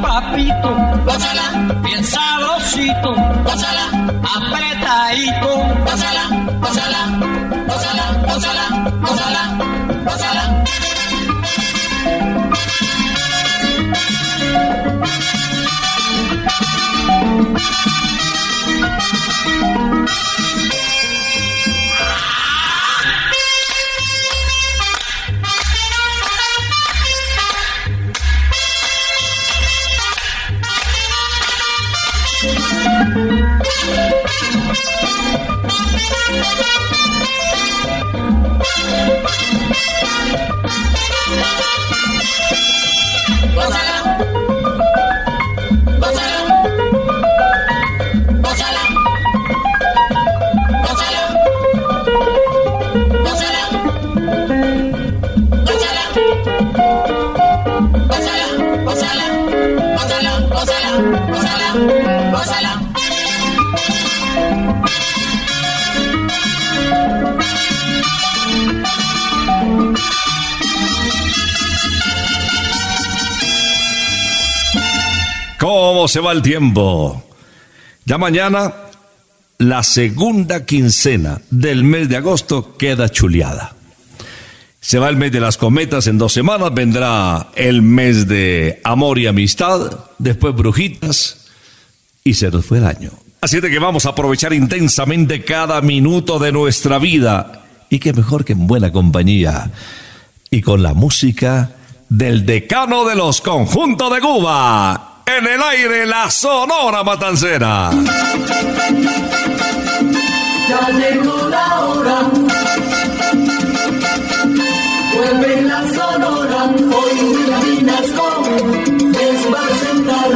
papito, gózala, bien sabrosito, gózala, apretadito, ¿Cómo se va el tiempo? Ya mañana la segunda quincena del mes de agosto queda chuleada. Se va el mes de las cometas en dos semanas, vendrá el mes de amor y amistad, después brujitas y se nos fue el año. Así de que vamos a aprovechar intensamente cada minuto de nuestra vida y qué mejor que en buena compañía y con la música del decano de los conjuntos de Cuba. En el aire, la Sonora Matancera. Ya llegó la hora. Vuelve la sonora. Hoy Vinasco les va a presentar.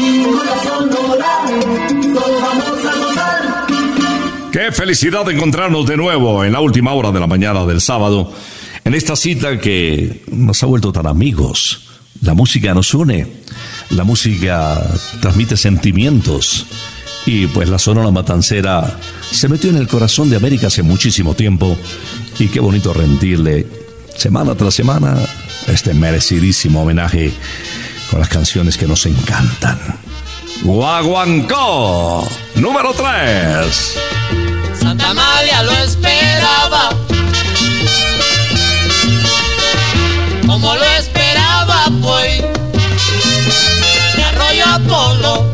Y con la sonora vamos a gozar. Qué felicidad de encontrarnos de nuevo en la última hora de la mañana del sábado, en esta cita que nos ha vuelto tan amigos. La música nos une, la música transmite sentimientos y pues la Sonora Matancera se metió en el corazón de América hace muchísimo tiempo y qué bonito rendirle semana tras semana este merecidísimo homenaje con las canciones que nos encantan. Guaguancó, número 3. Santa Amalia lo esperaba. solo.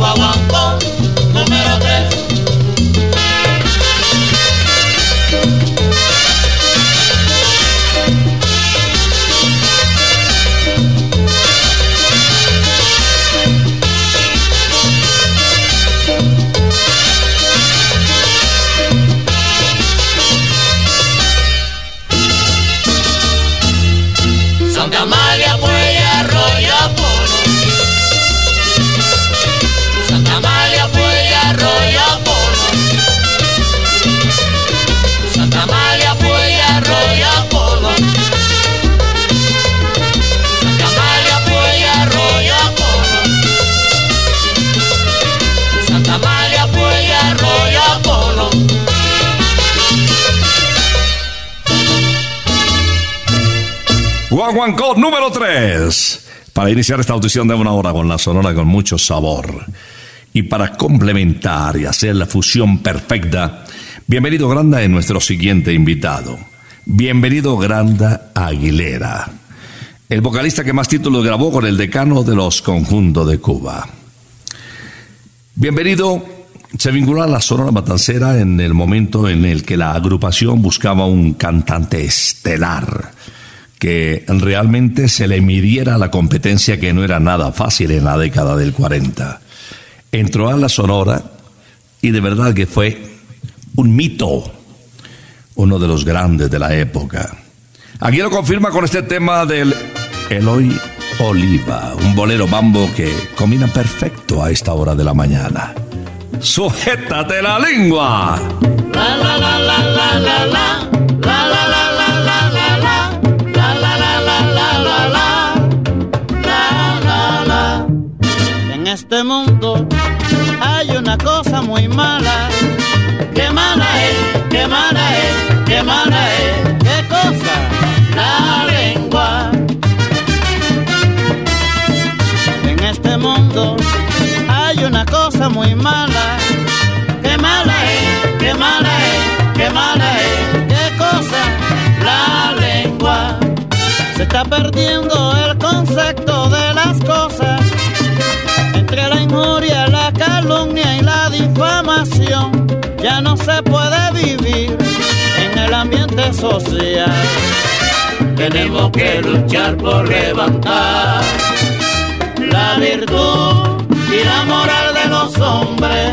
wa wa. Guaguancó número 3. Para iniciar esta audición de una hora con la sonora con mucho sabor. Y para complementar y hacer la fusión perfecta, bienvenido Granda en nuestro siguiente invitado. Bienvenido Granda Aguilera, el vocalista que más títulos grabó con el decano de los conjuntos de Cuba. Bienvenido se vinculó a la Sonora Matancera en el momento en el que la agrupación buscaba un cantante estelar que realmente se le midiera la competencia que no era nada fácil en la década del 40. Entró a la Sonora y de verdad que fue un mito, uno de los grandes de la época. Aquí lo confirma con este tema del Eloy Oliva, un bolero mambo que combina perfecto a esta hora de la mañana. ¡Sujétate la lengua! La, la, la, la, la, la, la. Este mundo hay una cosa muy mala. qué mala es qué mala es qué mala es ¿Qué cosa? la lengua En este mundo hay una cosa muy mala. qué mala es qué mala es qué mala es ¿Qué cosa? la lengua Se está perdiendo el concepto de las cosas. Injuria, la calumnia y la difamación, ya no se puede vivir en el ambiente social. tenemos que luchar por levantar la virtud y la moral de los hombres.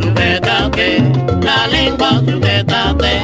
Sujétate la lengua, sujétate,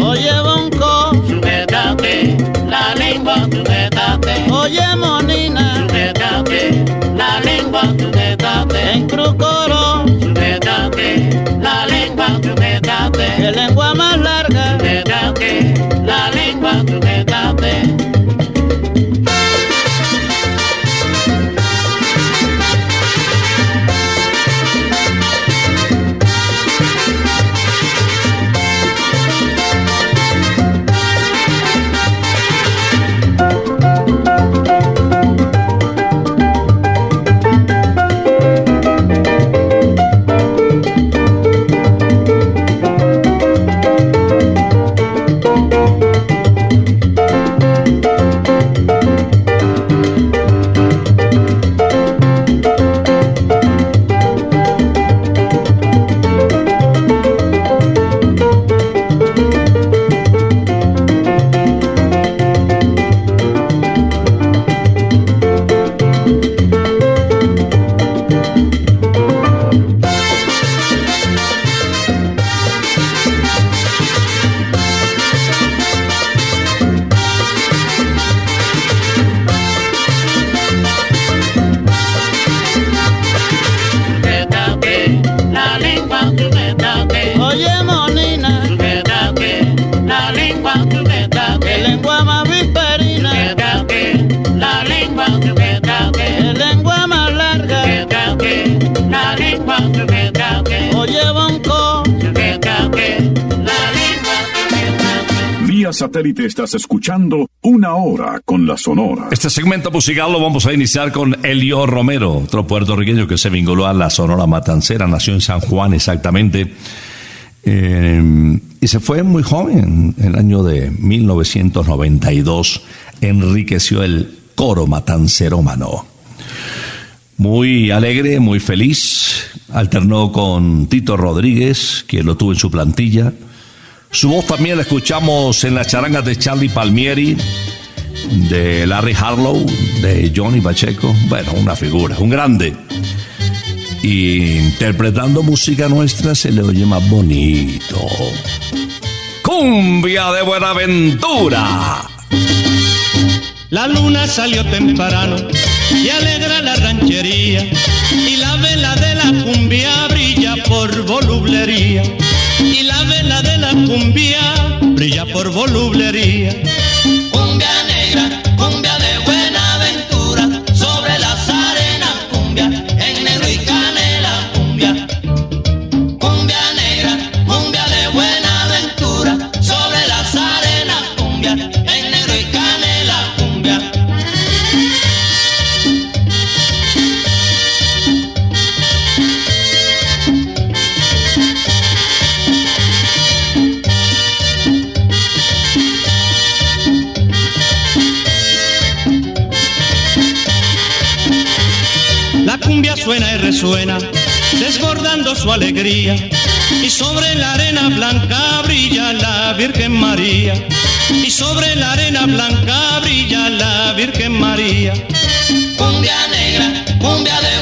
satélite estás escuchando Una hora con la Sonora. Este segmento musical lo vamos a iniciar con Elio Romero, otro puertorriqueño que se vinculó a la Sonora Matancera, nació en San Juan exactamente. Eh, y se fue muy joven, en el año de 1992, enriqueció el coro matancerómano. Muy alegre, muy feliz, alternó con Tito Rodríguez, que lo tuvo en su plantilla. Su voz también la escuchamos en las charangas de Charlie Palmieri, de Larry Harlow, de Johnny Pacheco. Bueno, una figura, un grande. Y interpretando música nuestra se le oye más bonito. Cumbia de Buenaventura. La luna salió temprano y alegra la ranchería y la vela de la cumbia brilla por volublería y la vela de la cumbia brilla por volublería. Cumbia resuena, desbordando su alegría. Y sobre la arena blanca brilla la Virgen María. Y sobre la arena blanca brilla la Virgen María. Cumbia negra, cumbia de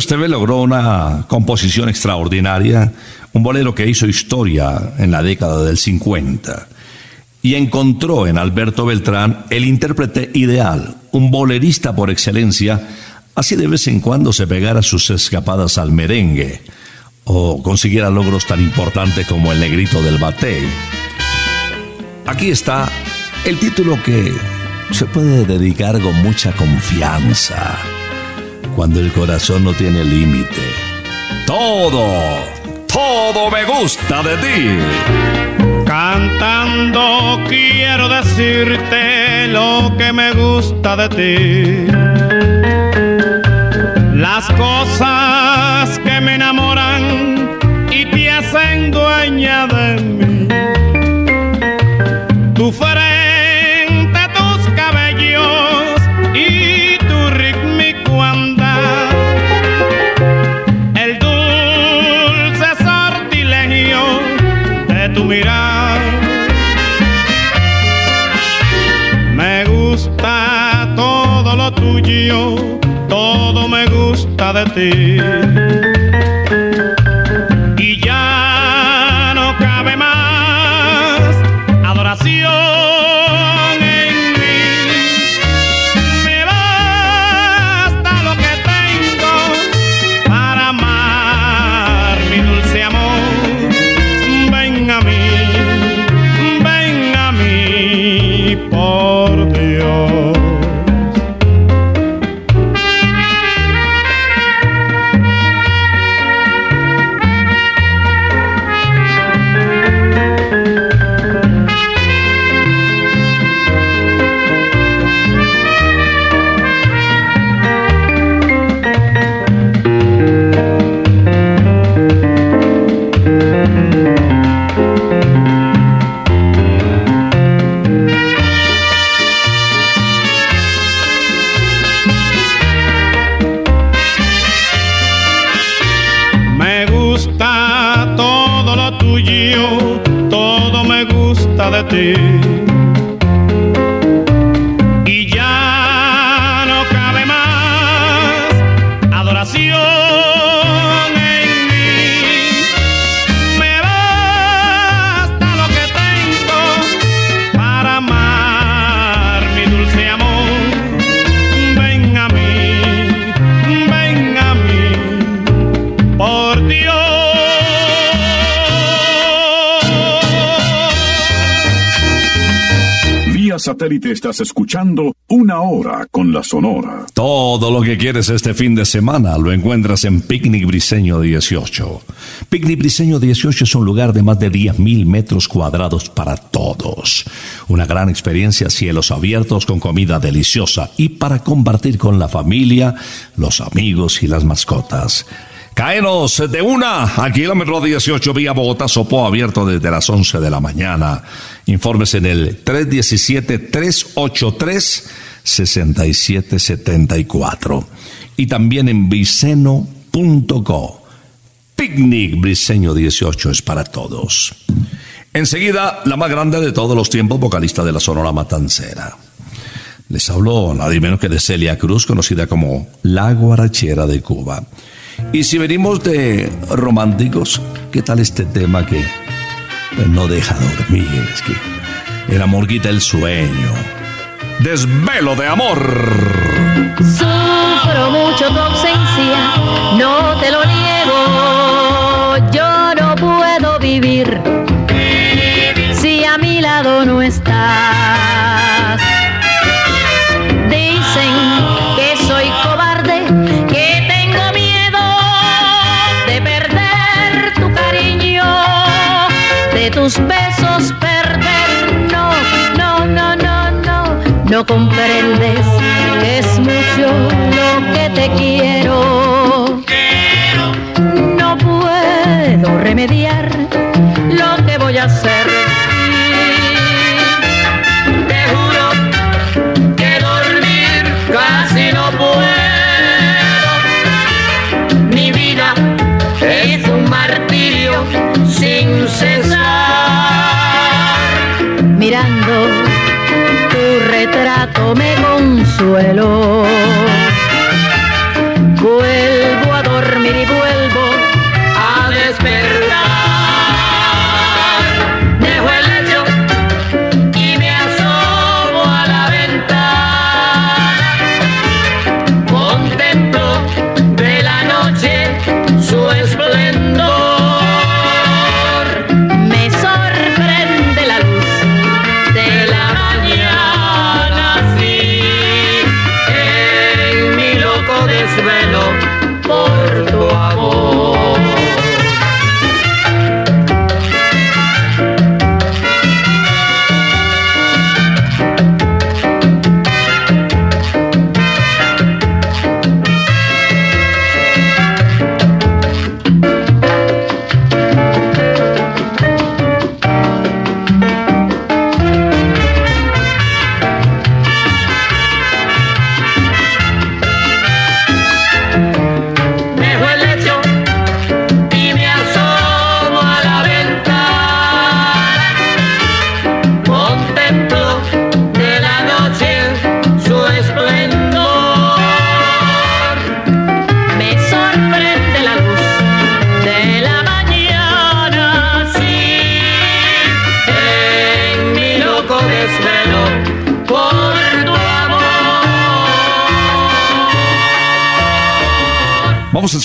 Esteve logró una composición extraordinaria, un bolero que hizo historia en la década del 50 y encontró en Alberto Beltrán el intérprete ideal, un bolerista por excelencia, así de vez en cuando se pegara sus escapadas al merengue o consiguiera logros tan importantes como el negrito del batey. Aquí está el título que se puede dedicar con mucha confianza cuando el corazón no tiene límite. Todo, todo me gusta de ti. Cantando quiero decirte lo que me gusta de ti. Las cosas que me enamoran y te hacen dueña gusta satélite estás escuchando Una Hora con la Sonora. Todo lo que quieres este fin de semana lo encuentras en Picnic Briseño 18. Picnic Briseño 18 es un lugar de más de 10.000 metros cuadrados para todos. Una gran experiencia, cielos abiertos con comida deliciosa y para compartir con la familia, los amigos y las mascotas. Caenos de una a kilómetro 18 vía Bogotá Sopó abierto desde las 11 de la mañana. Informes en el 317-383-6774 y también en viceno.co. Picnic Briseño 18 es para todos. Enseguida, la más grande de todos los tiempos, vocalista de la Sonora Matancera. Les habló nadie menos que de Celia Cruz, conocida como la guarachera de Cuba. Y si venimos de románticos, ¿qué tal este tema que pues, no deja dormir? Es que el amor quita el sueño. Desvelo de amor. Sufro mucho tu ausencia, no te lo niego. Yo no puedo vivir besos perder. No, no, no, no, no, no comprendes que es mucho lo que te quiero. No puedo remediar lo que voy a hacer. Tu retrato me consuelo. Vuelvo a dormir y vuelvo a despertar.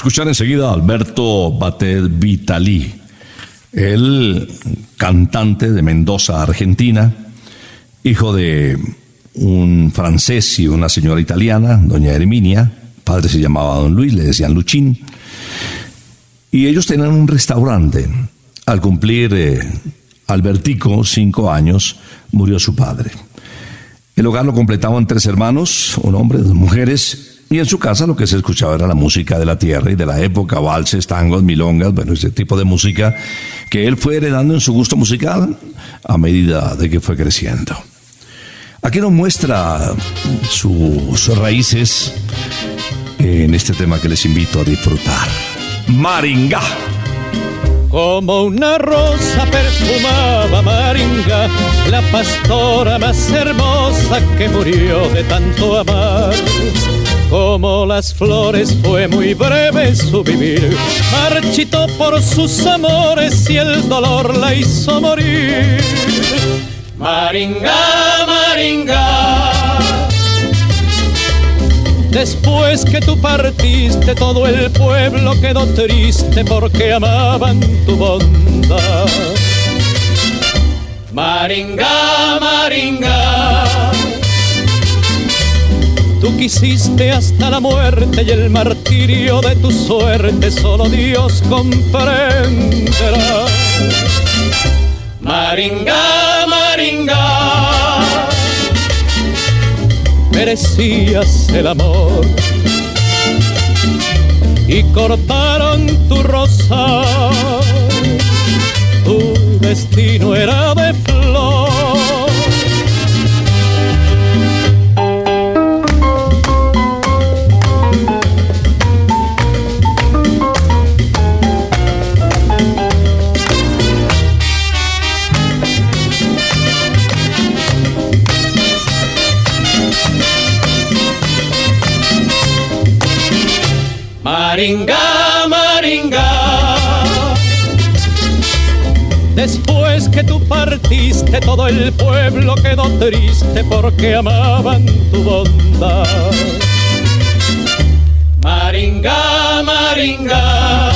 Escuchar enseguida a Alberto Batet Vitali, el cantante de Mendoza, Argentina, hijo de un francés y una señora italiana, doña Herminia, padre se llamaba don Luis, le decían Luchín, y ellos tenían un restaurante. Al cumplir eh, Albertico cinco años, murió su padre. El hogar lo completaban tres hermanos, un hombre, dos mujeres, y en su casa lo que se escuchaba era la música de la tierra y de la época, valses, tangos, milongas, bueno, ese tipo de música que él fue heredando en su gusto musical a medida de que fue creciendo. Aquí nos muestra sus raíces en este tema que les invito a disfrutar. Maringá. Como una rosa perfumaba Maringa, la pastora más hermosa que murió de tanto amar. Como las flores fue muy breve su vivir, marchitó por sus amores y el dolor la hizo morir. Maringa, Maringa. Después que tú partiste, todo el pueblo quedó triste porque amaban tu bondad. Maringa, Maringa. Quisiste hasta la muerte y el martirio de tu suerte solo Dios comprenderá. Maringa, Maringa, merecías el amor y cortaron tu rosa. Tu destino era Maringa, Maringa. Después que tú partiste, todo el pueblo quedó triste porque amaban tu bondad. Maringa, Maringa.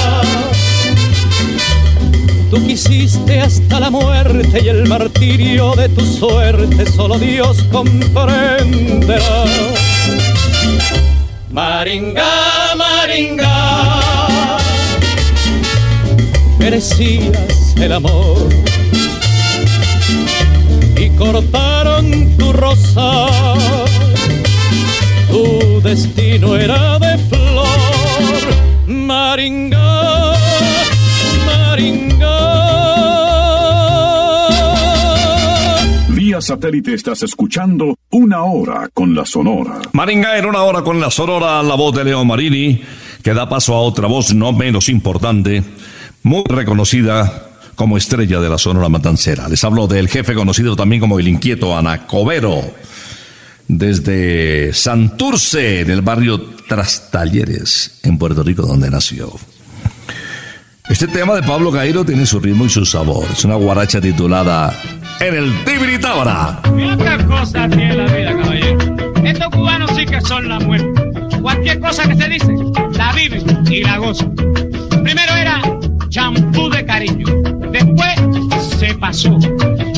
Tú quisiste hasta la muerte y el martirio de tu suerte solo Dios comprenderá. Maringa, Maringa, merecías el amor y cortaron tu rosa. Tu destino era de flor, Maringa, Maringa. Vía satélite estás escuchando Una Hora con la Sonora. Maringa en una hora con la sonora, la voz de Leo Marini, que da paso a otra voz no menos importante, muy reconocida como estrella de la sonora matancera. Les hablo del jefe conocido también como el inquieto Anacobero, desde Santurce, en el barrio Trastalleres, en Puerto Rico, donde nació. Este tema de Pablo Cairo tiene su ritmo y su sabor. Es una guaracha titulada En el Tibiritábara. Mira qué cosa tiene la vida, caballero. Estos cubanos sí que son la muerte. Cualquier cosa que se dice, y la gozan. Primero era champú de cariño. Después se pasó.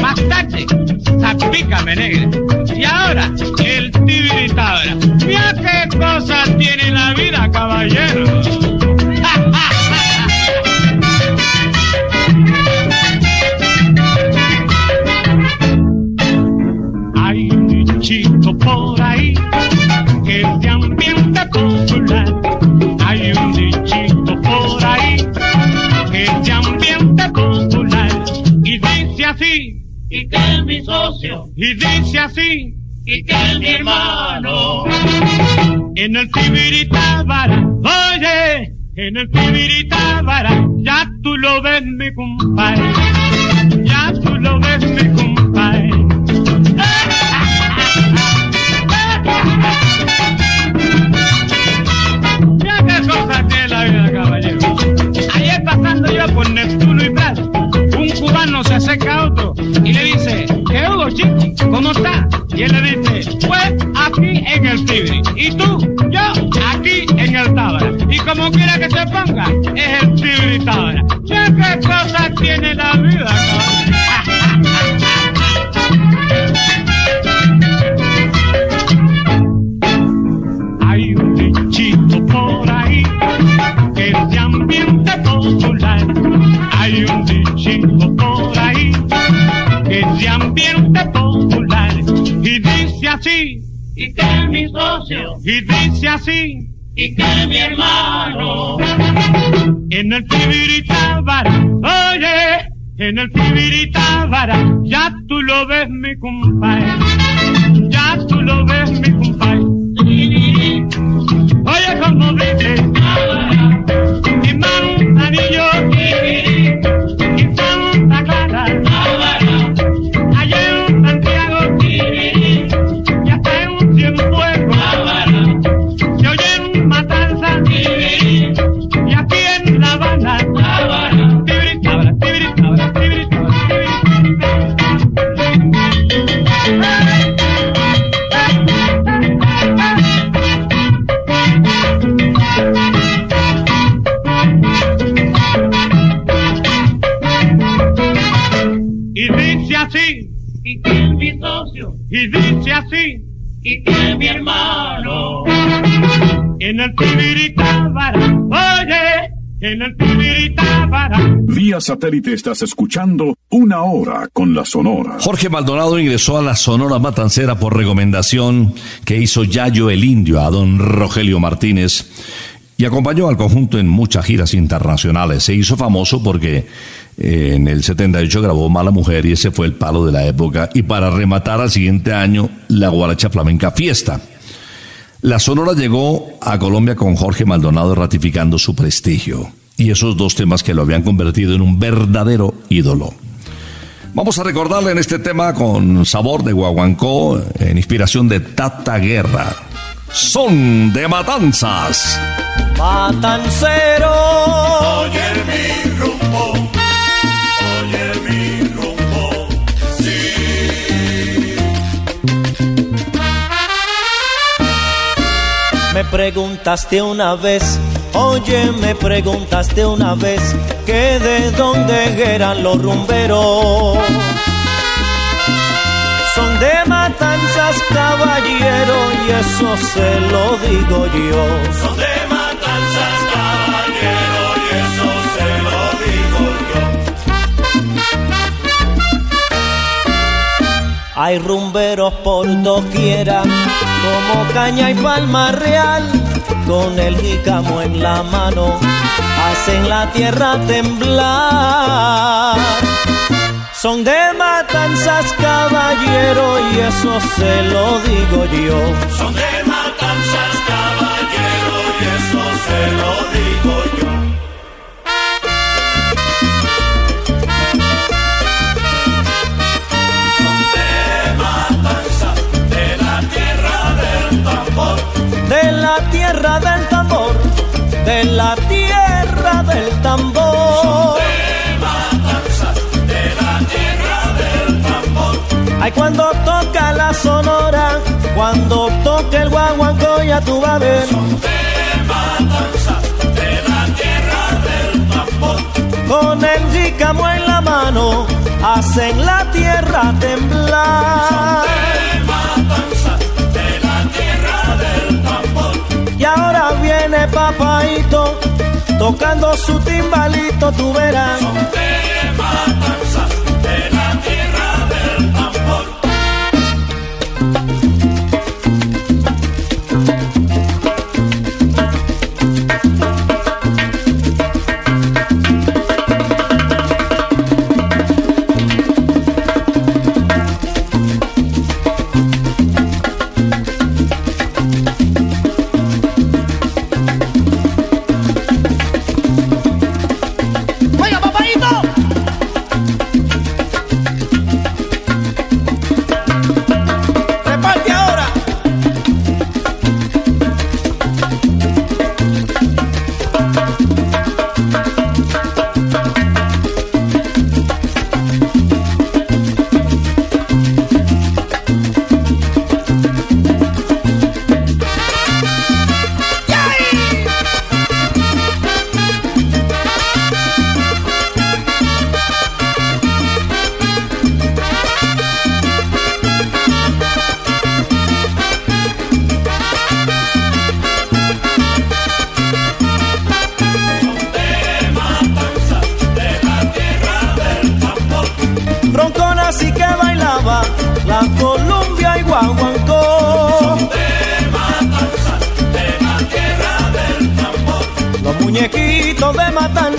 Más tarde, zapícame negra. Y ahora, el tibiritábara. Mira qué cosa tiene la vida, caballero. Y dice así, y que mi hermano. En el Tibiritábara, oye, en el Tibiritábara, ya tú lo ves mi compadre. Ya tú lo ves mi compadre. Mira qué cosa tiene la vida, caballero. Ayer pasando yo por Neptuno y Prado, un cubano se acerca a otro y le dice, ¿qué hubo, chico? ¿Cómo está? Y él le dice, pues aquí en el Tibri. ¿Y tú? Yo aquí en el Tábara. Y como quiera que se ponga, es el Tibri Tábara. Mira qué cosa tiene la vida, Hay y que mi socio. Y dice así, y que mi hermano. En el Tibiritábara, oye, en el Tibiritábara, ya tú lo ves mi compadre. Ya tú lo ves mi compadre. En el Tibiritábara. Vía satélite estás escuchando Una Hora con la Sonora. Jorge Maldonado ingresó a la Sonora Matancera por recomendación que hizo Yayo el Indio a don Rogelio Martínez y acompañó al conjunto en muchas giras internacionales. Se hizo famoso porque eh, en el 78 grabó Mala Mujer y ese fue el palo de la época. Y para rematar al siguiente año, la Guaracha Flamenca Fiesta. La Sonora llegó a Colombia con Jorge Maldonado ratificando su prestigio y esos dos temas que lo habían convertido en un verdadero ídolo. Vamos a recordarle en este tema con sabor de guaguancó, en inspiración de Tata Guerra. Son de matanzas. Matancero. Oye mi rumbo, oye mi rumbo, sí. Me preguntaste una vez, oye, me preguntaste una vez que de dónde eran los rumberos. Son de matanzas, caballero, y eso se lo digo yo. Son de matanzas, caballero, y eso se lo digo yo. Hay rumberos por doquiera, como caña y palma real, con el jícamo en la mano, hacen la tierra temblar. Son de matanzas, caballero, y eso se lo digo yo. Son de matanzas, caballero, y eso se lo digo yo. Tambor. De la tierra del tambor. Ay, cuando toca la sonora, cuando toca el guaguancó, ya tú vas a ver. De de la tierra del tambor. Con el jícamo en la mano, hacen la tierra temblar. De tocando su timbalito, tú verás.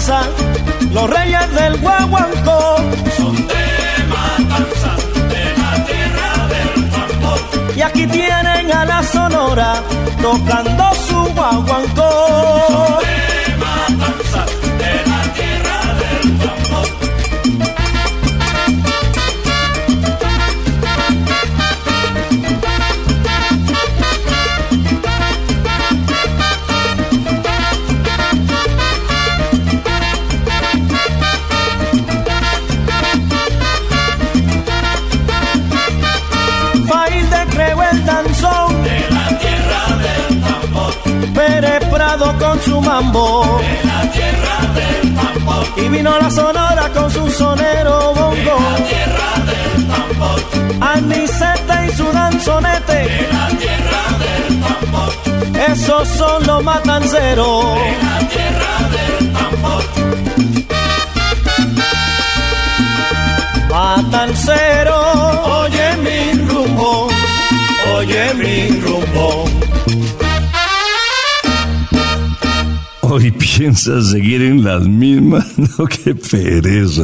Matanza, los reyes del guaguancó. Son de matanzas, de la tierra del tambor. Y aquí tienen a la sonora tocando su guaguancó. Mambo. De la tierra del tambor. Y vino la sonora con su sonero bongo. Tierra del tambor. Aniceta y su danzonete. De la tierra del tambor. Esos son los matanceros. De la tierra del tambor. Matancero, oye mi rumbo, oye mi rumbo. Hoy piensas seguir en las mismas. No, qué pereza.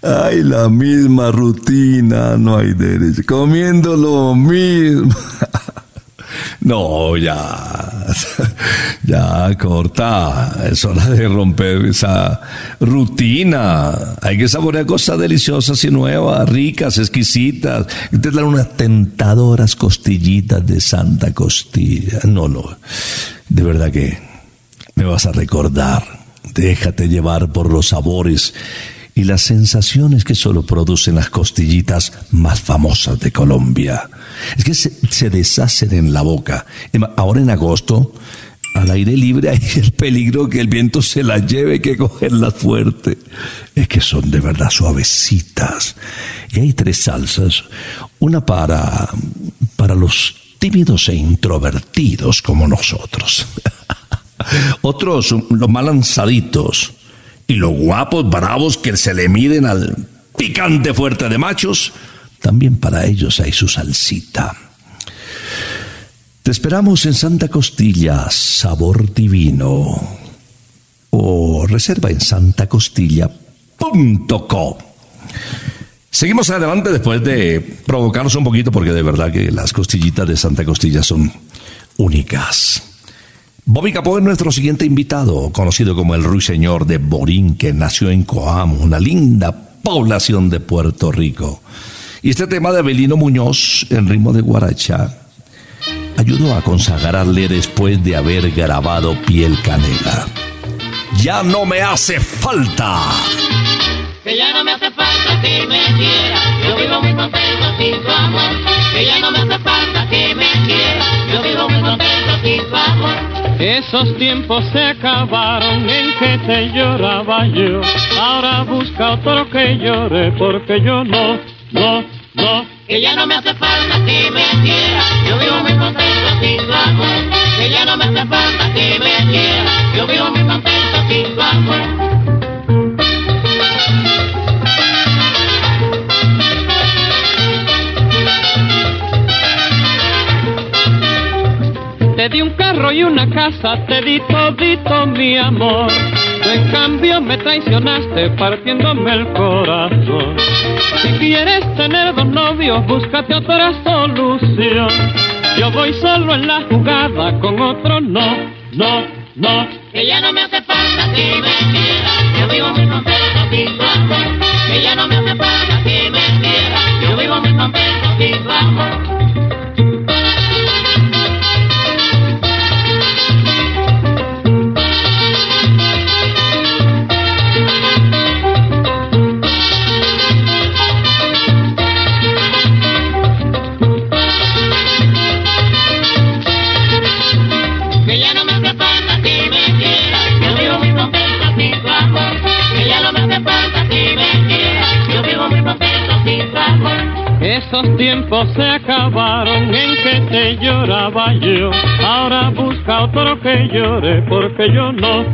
Ay, la misma rutina, no hay derecho. Comiendo lo mismo. No, ya, ya corta. Es hora de romper esa rutina. Hay que saborear cosas deliciosas y nuevas, ricas, exquisitas. Y te dan unas tentadoras costillitas de Santa Costilla. No, no. De verdad que me vas a recordar. Déjate llevar por los sabores y las sensaciones que solo producen las costillitas más famosas de Colombia. Es que se, deshacen en la boca. Ahora en agosto, al aire libre hay el peligro que el viento se las lleve, que cogerlas fuerte. Es que son de verdad suavecitas. Y hay tres salsas. Una para, para los tímidos e introvertidos como nosotros. Otros, los más lanzaditos. Y los guapos, bravos que se le miden al picante fuerte de machos, también para ellos hay su salsita. Te esperamos en Santa Costilla, sabor divino. O reserva en santacostilla.co. Seguimos adelante después de provocarnos un poquito porque de verdad que las costillitas de Santa Costilla son únicas. Bobby Capó es nuestro siguiente invitado, conocido como el ruiseñor de Borín, que nació en Coamo, una linda población de Puerto Rico. Y este tema de Belino Muñoz, en ritmo de guaracha, ayudó a consagrarle después de haber grabado Piel Canela. Ya no me hace falta. Que ya no me hace falta que me quiera, yo vivo muy contento sin tu amor. Que ya no me hace falta que me quiera, yo vivo muy contento sin tu amor. Esos tiempos se acabaron en que te lloraba yo. Ahora busca otro que llore porque yo no, no, no. Que ya no me hace falta que me quiera, yo vivo muy contento sin tu amor. Que ya no me hace falta que me quiera, yo vivo muy contento sin tu amor. Te di un carro y una casa, te di todito mi amor. En cambio me traicionaste partiéndome el corazón. Si quieres tener dos novios, búscate otra solución. Yo voy solo en la jugada, con otro no, no, no. Que ya no me hace falta que me quiera, yo vivo muy contento sin tu amor. Que ya no me hace falta que me quiera, yo vivo muy contento sin tu. Porque yo no,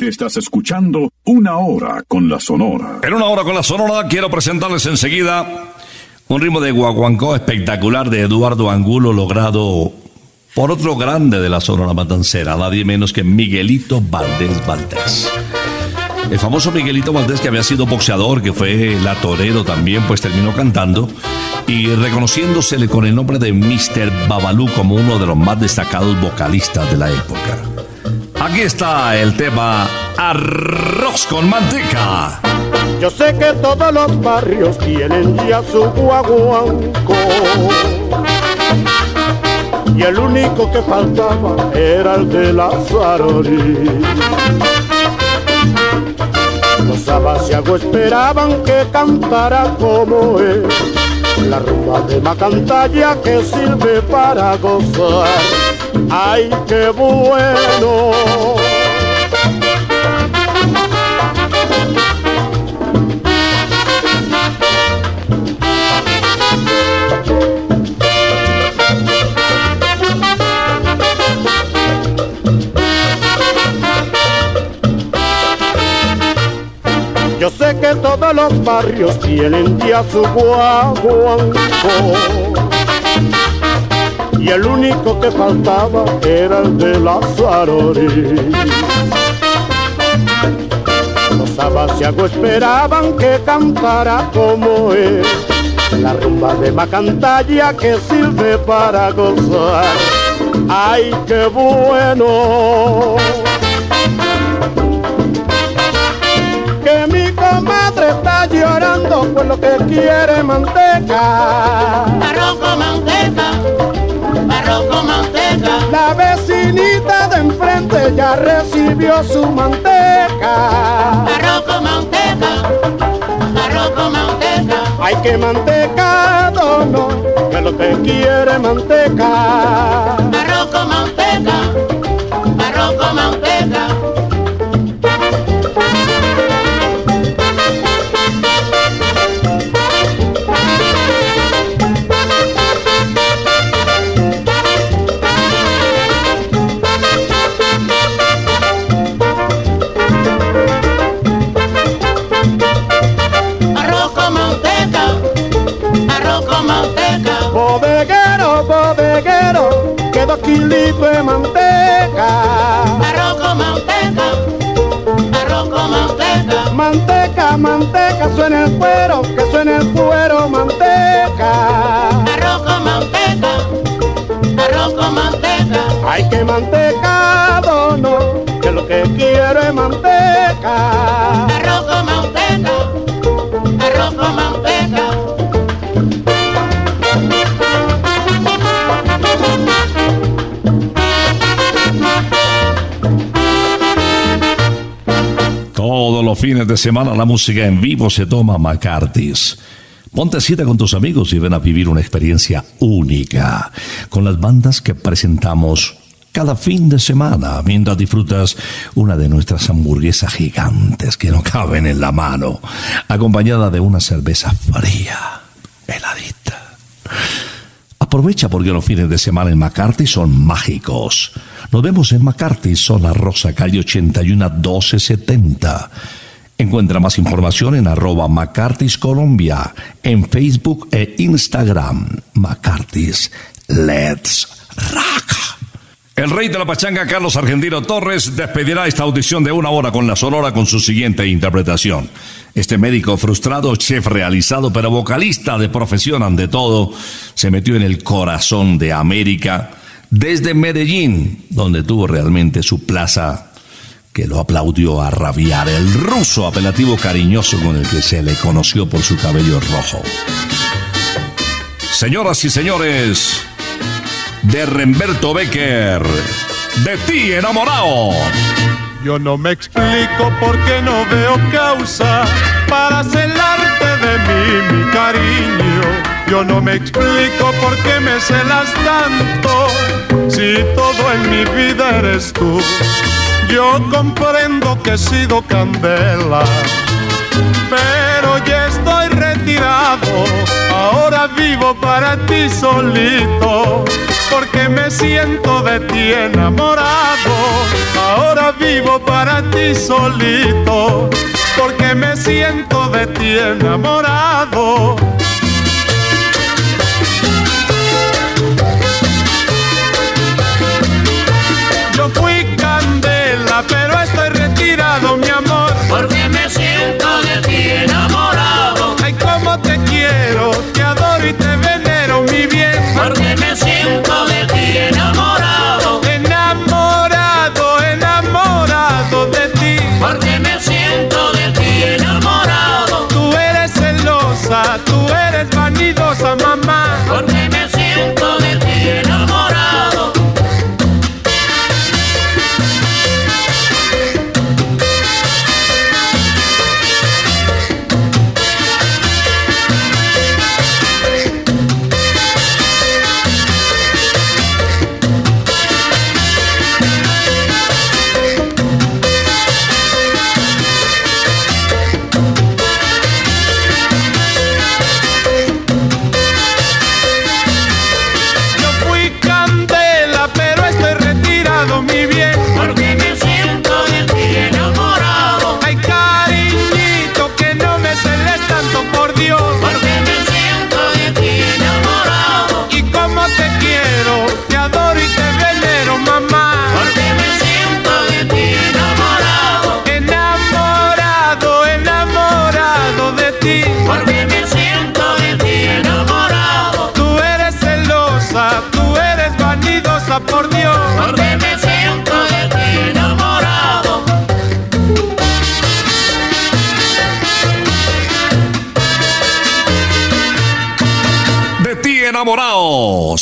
satélite estás escuchando Una Hora con la Sonora. En una hora con la Sonora quiero presentarles enseguida Un ritmo de guaguancó espectacular de Eduardo Angulo logrado por otro grande de la Sonora Matancera, nadie menos que Miguelito Valdés Valdés. El famoso Miguelito Valdés, que había sido boxeador, que fue la torero también, pues terminó cantando y reconociéndosele con el nombre de Mr. Babalú como uno de los más destacados vocalistas de la época. Aquí está el tema Arroz con manteca. Yo sé que todos los barrios tienen ya su guaguanco. Y el único que faltaba era el de la Zarori. Los abasiagos esperaban que cantara como él. La rumba de Macantalla que sirve para gozar. ¡Ay, qué bueno! Yo sé que todos los barrios tienen ya su guaguanco y el único que faltaba era el de la Zarori. Los abasiagos esperaban que cantara como él, la rumba de Macantalla que sirve para gozar. ¡Ay, qué bueno! que mi comadre está llorando por lo que quiere manteca. Con manteca. La vecinita de enfrente ya recibió su manteca. Arroz con manteca, arroz con manteca. Hay que mantecado, no, que lo que quiere manteca. Arroz con manteca, arroz con manteca. Dos kilitos de manteca. Arroz con manteca, arroz con manteca. Manteca, manteca, suena el fines de semana la música en vivo se toma McCarthy's. Ponte cita con tus amigos y ven a vivir una experiencia única con las bandas que presentamos cada fin de semana mientras disfrutas una de nuestras hamburguesas gigantes que no caben en la mano, acompañada de una cerveza fría, heladita. Aprovecha porque los fines de semana en McCarthy son mágicos. Nos vemos en McCarthy, zona Rosa, calle 81 1270. Encuentra más información en arroba en Facebook e Instagram. McCarthy's Let's Rock. El rey de la pachanga, Carlos Argentino Torres, despedirá esta audición de una hora con la Sonora con su siguiente interpretación. Este médico frustrado, chef realizado, pero vocalista de profesión ante todo, se metió en el corazón de América desde Medellín, donde tuvo realmente su plaza que lo aplaudió a rabiar, el ruso apelativo cariñoso con el que se le conoció por su cabello rojo. Señoras y señores, de Remberto Becker, de ti enamorado. Yo no me explico por qué no veo causa para celarte de mí, mi cariño. Yo no me explico por qué me celas tanto si todo en mi vida eres tú. Yo comprendo que he sido candela, pero ya estoy retirado. Ahora vivo para ti solito, porque me siento de ti enamorado. Ahora vivo para ti solito, porque me siento de ti enamorado.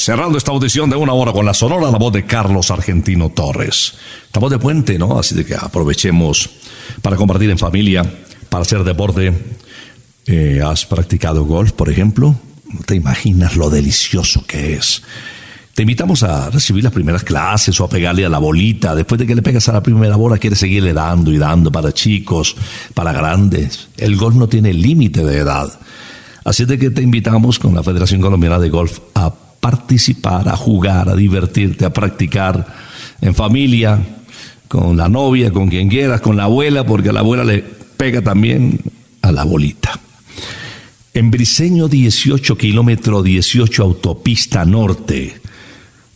Cerrando esta audición de una hora con la sonora, la voz de Carlos Argentino Torres. Estamos de puente, ¿no? Así de que aprovechemos para compartir en familia, para hacer deporte. Eh, ¿Has practicado golf, por ejemplo? No te imaginas lo delicioso que es. Te invitamos a recibir las primeras clases o a pegarle a la bolita. Después de que le pegas a la primera bola, quieres seguirle dando y dando para chicos, para grandes. El golf no tiene límite de edad. Así de que te invitamos con la Federación Colombiana de Golf a participar, a jugar, a divertirte, a practicar en familia, con la novia, con quien quieras, con la abuela, porque a la abuela le pega también a la bolita. En Briseño 18, kilómetro 18, autopista norte.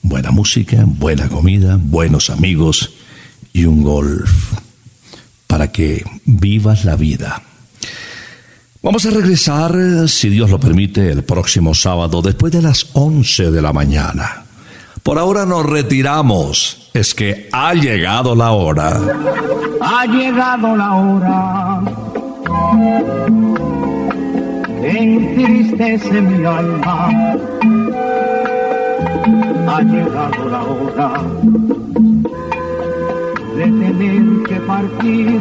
Buena música, buena comida, buenos amigos y un golf para que vivas la vida. Vamos a regresar, si Dios lo permite, el próximo sábado después de las 11 de la mañana. Por ahora nos retiramos. Es que ha llegado la hora. Ha llegado la hora entristece mi alma. Ha llegado la hora de tener que partir.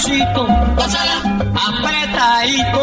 sabrosito, gózala apretadito,